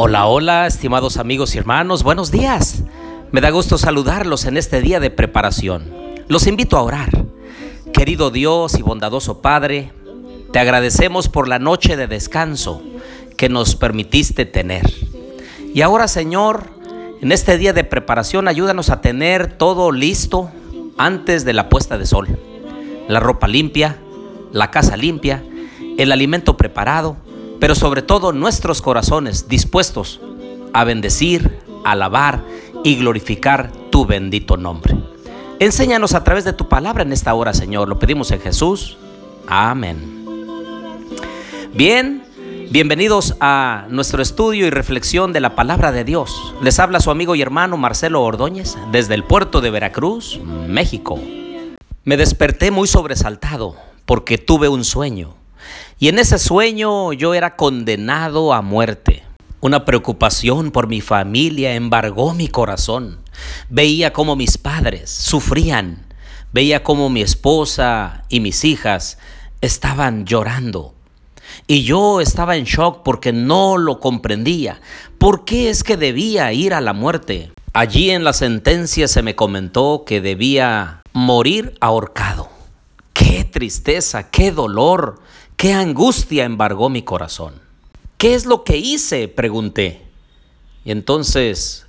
Hola, hola, estimados amigos y hermanos, buenos días. Me da gusto saludarlos en este día de preparación. Los invito a orar. Querido Dios y bondadoso Padre, te agradecemos por la noche de descanso que nos permitiste tener. Y ahora, Señor, en este día de preparación, ayúdanos a tener todo listo antes de la puesta de sol. La ropa limpia, la casa limpia, el alimento preparado pero sobre todo nuestros corazones dispuestos a bendecir, alabar y glorificar tu bendito nombre. Enséñanos a través de tu palabra en esta hora, Señor. Lo pedimos en Jesús. Amén. Bien, bienvenidos a nuestro estudio y reflexión de la palabra de Dios. Les habla su amigo y hermano Marcelo Ordóñez desde el puerto de Veracruz, México. Me desperté muy sobresaltado porque tuve un sueño. Y en ese sueño yo era condenado a muerte. Una preocupación por mi familia embargó mi corazón. Veía cómo mis padres sufrían. Veía cómo mi esposa y mis hijas estaban llorando. Y yo estaba en shock porque no lo comprendía. ¿Por qué es que debía ir a la muerte? Allí en la sentencia se me comentó que debía morir ahorcado. Qué tristeza, qué dolor, qué angustia embargó mi corazón. ¿Qué es lo que hice? pregunté. Y entonces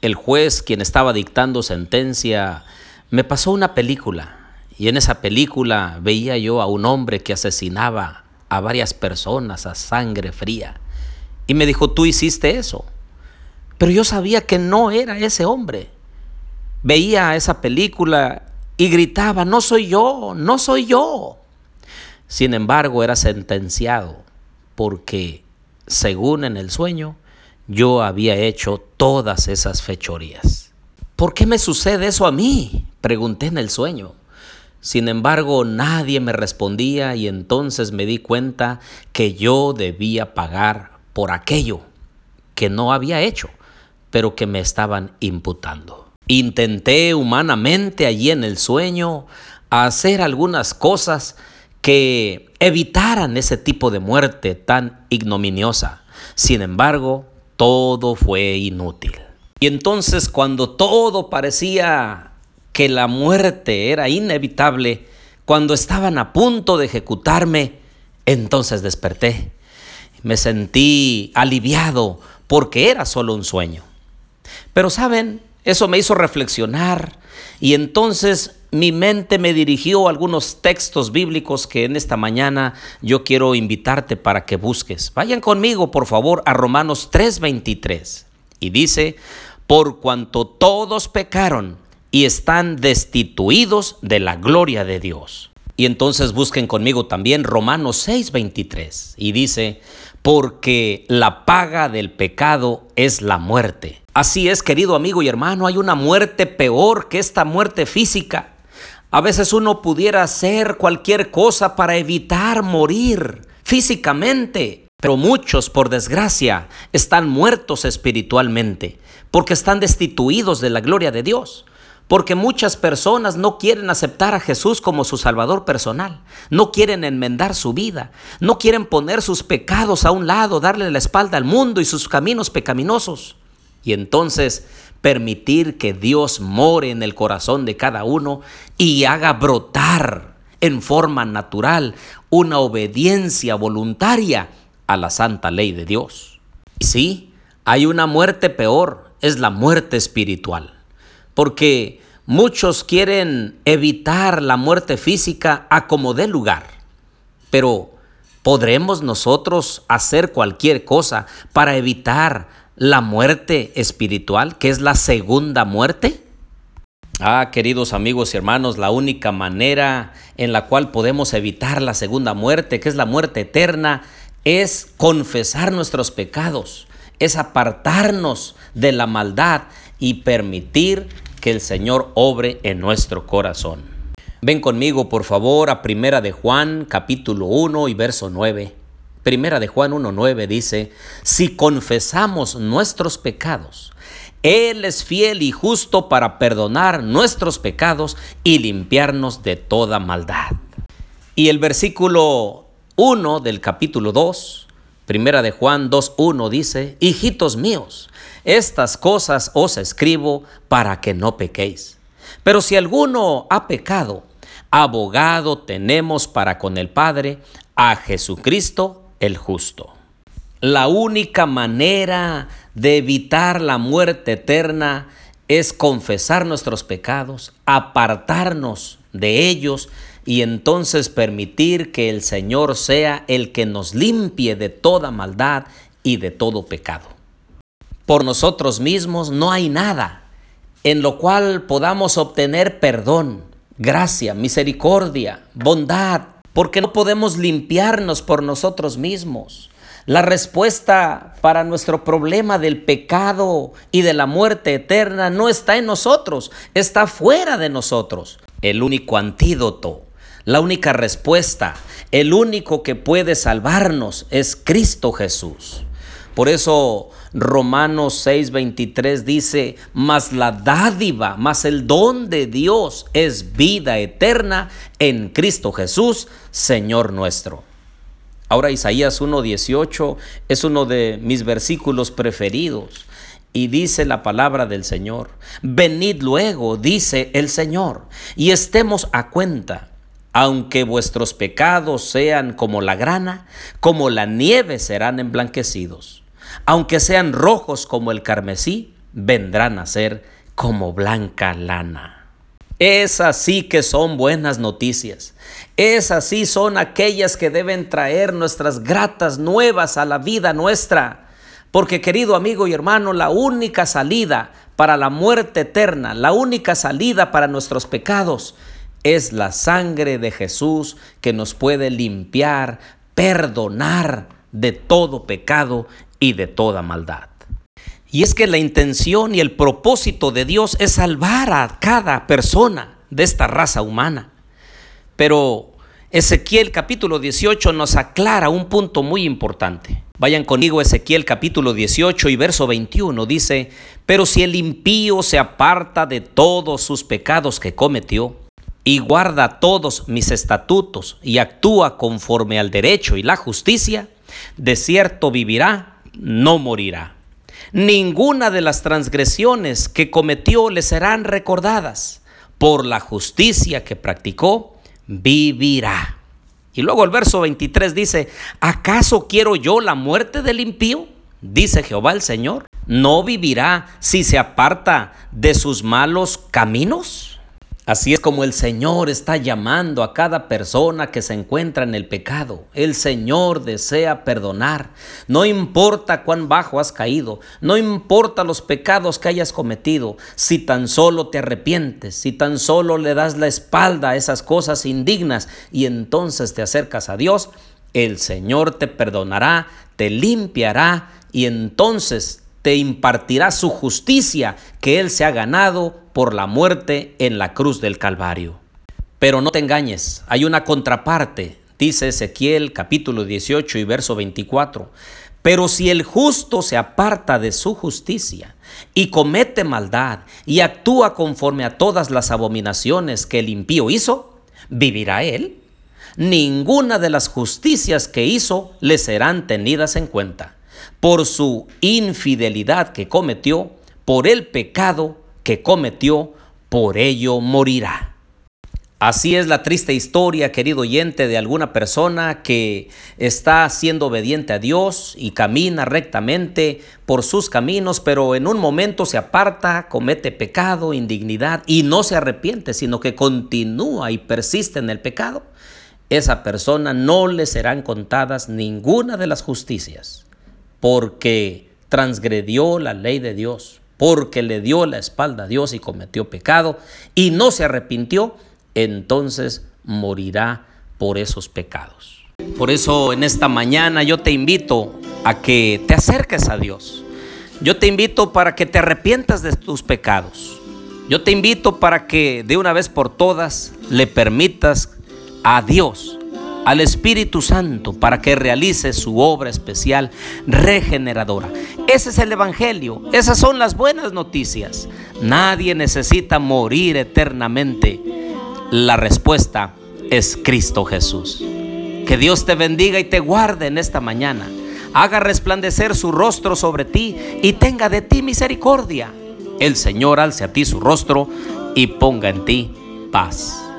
el juez, quien estaba dictando sentencia, me pasó una película. Y en esa película veía yo a un hombre que asesinaba a varias personas a sangre fría. Y me dijo, tú hiciste eso. Pero yo sabía que no era ese hombre. Veía esa película y gritaba, no soy yo, no soy yo. Sin embargo, era sentenciado porque, según en el sueño, yo había hecho todas esas fechorías. ¿Por qué me sucede eso a mí? Pregunté en el sueño. Sin embargo, nadie me respondía y entonces me di cuenta que yo debía pagar por aquello que no había hecho, pero que me estaban imputando. Intenté humanamente allí en el sueño hacer algunas cosas que evitaran ese tipo de muerte tan ignominiosa. Sin embargo, todo fue inútil. Y entonces cuando todo parecía que la muerte era inevitable, cuando estaban a punto de ejecutarme, entonces desperté. Me sentí aliviado porque era solo un sueño. Pero saben, eso me hizo reflexionar y entonces mi mente me dirigió a algunos textos bíblicos que en esta mañana yo quiero invitarte para que busques. Vayan conmigo, por favor, a Romanos 3:23. Y dice, por cuanto todos pecaron y están destituidos de la gloria de Dios. Y entonces busquen conmigo también Romanos 6:23. Y dice, porque la paga del pecado es la muerte. Así es, querido amigo y hermano, hay una muerte peor que esta muerte física. A veces uno pudiera hacer cualquier cosa para evitar morir físicamente, pero muchos, por desgracia, están muertos espiritualmente, porque están destituidos de la gloria de Dios porque muchas personas no quieren aceptar a Jesús como su Salvador personal, no quieren enmendar su vida, no quieren poner sus pecados a un lado, darle la espalda al mundo y sus caminos pecaminosos. Y entonces permitir que Dios more en el corazón de cada uno y haga brotar en forma natural una obediencia voluntaria a la santa ley de Dios. Y sí, hay una muerte peor, es la muerte espiritual porque muchos quieren evitar la muerte física a como dé lugar. Pero ¿podremos nosotros hacer cualquier cosa para evitar la muerte espiritual, que es la segunda muerte? Ah, queridos amigos y hermanos, la única manera en la cual podemos evitar la segunda muerte, que es la muerte eterna, es confesar nuestros pecados, es apartarnos de la maldad y permitir que el Señor obre en nuestro corazón. Ven conmigo, por favor, a Primera de Juan, capítulo 1 y verso 9. Primera de Juan 1.9 dice, si confesamos nuestros pecados, Él es fiel y justo para perdonar nuestros pecados y limpiarnos de toda maldad. Y el versículo 1 del capítulo 2 Primera de Juan 2.1 dice, hijitos míos, estas cosas os escribo para que no pequéis. Pero si alguno ha pecado, abogado tenemos para con el Padre a Jesucristo el justo. La única manera de evitar la muerte eterna es confesar nuestros pecados, apartarnos de ellos y entonces permitir que el Señor sea el que nos limpie de toda maldad y de todo pecado. Por nosotros mismos no hay nada en lo cual podamos obtener perdón, gracia, misericordia, bondad, porque no podemos limpiarnos por nosotros mismos. La respuesta para nuestro problema del pecado y de la muerte eterna no está en nosotros, está fuera de nosotros. El único antídoto, la única respuesta, el único que puede salvarnos es Cristo Jesús. Por eso Romanos 6:23 dice, mas la dádiva, mas el don de Dios es vida eterna en Cristo Jesús, Señor nuestro. Ahora Isaías 1:18 es uno de mis versículos preferidos. Y dice la palabra del Señor, venid luego, dice el Señor, y estemos a cuenta, aunque vuestros pecados sean como la grana, como la nieve serán emblanquecidos, aunque sean rojos como el carmesí, vendrán a ser como blanca lana. Esas sí que son buenas noticias. Esas sí son aquellas que deben traer nuestras gratas nuevas a la vida nuestra. Porque querido amigo y hermano, la única salida para la muerte eterna, la única salida para nuestros pecados, es la sangre de Jesús que nos puede limpiar, perdonar de todo pecado y de toda maldad. Y es que la intención y el propósito de Dios es salvar a cada persona de esta raza humana. Pero Ezequiel capítulo 18 nos aclara un punto muy importante. Vayan conmigo Ezequiel capítulo 18 y verso 21 dice, pero si el impío se aparta de todos sus pecados que cometió y guarda todos mis estatutos y actúa conforme al derecho y la justicia, de cierto vivirá, no morirá ninguna de las transgresiones que cometió le serán recordadas. Por la justicia que practicó, vivirá. Y luego el verso 23 dice, ¿acaso quiero yo la muerte del impío? Dice Jehová el Señor. ¿No vivirá si se aparta de sus malos caminos? Así es como el Señor está llamando a cada persona que se encuentra en el pecado. El Señor desea perdonar. No importa cuán bajo has caído, no importa los pecados que hayas cometido, si tan solo te arrepientes, si tan solo le das la espalda a esas cosas indignas y entonces te acercas a Dios, el Señor te perdonará, te limpiará y entonces te impartirá su justicia que Él se ha ganado por la muerte en la cruz del Calvario. Pero no te engañes, hay una contraparte, dice Ezequiel capítulo 18 y verso 24. Pero si el justo se aparta de su justicia y comete maldad y actúa conforme a todas las abominaciones que el impío hizo, ¿vivirá él? Ninguna de las justicias que hizo le serán tenidas en cuenta por su infidelidad que cometió, por el pecado que cometió, por ello morirá. Así es la triste historia, querido oyente, de alguna persona que está siendo obediente a Dios y camina rectamente por sus caminos, pero en un momento se aparta, comete pecado, indignidad y no se arrepiente, sino que continúa y persiste en el pecado. Esa persona no le serán contadas ninguna de las justicias porque transgredió la ley de Dios, porque le dio la espalda a Dios y cometió pecado y no se arrepintió, entonces morirá por esos pecados. Por eso en esta mañana yo te invito a que te acerques a Dios. Yo te invito para que te arrepientas de tus pecados. Yo te invito para que de una vez por todas le permitas a Dios al Espíritu Santo para que realice su obra especial regeneradora. Ese es el Evangelio, esas son las buenas noticias. Nadie necesita morir eternamente. La respuesta es Cristo Jesús. Que Dios te bendiga y te guarde en esta mañana. haga resplandecer su rostro sobre ti y tenga de ti misericordia. El Señor alce a ti su rostro y ponga en ti paz.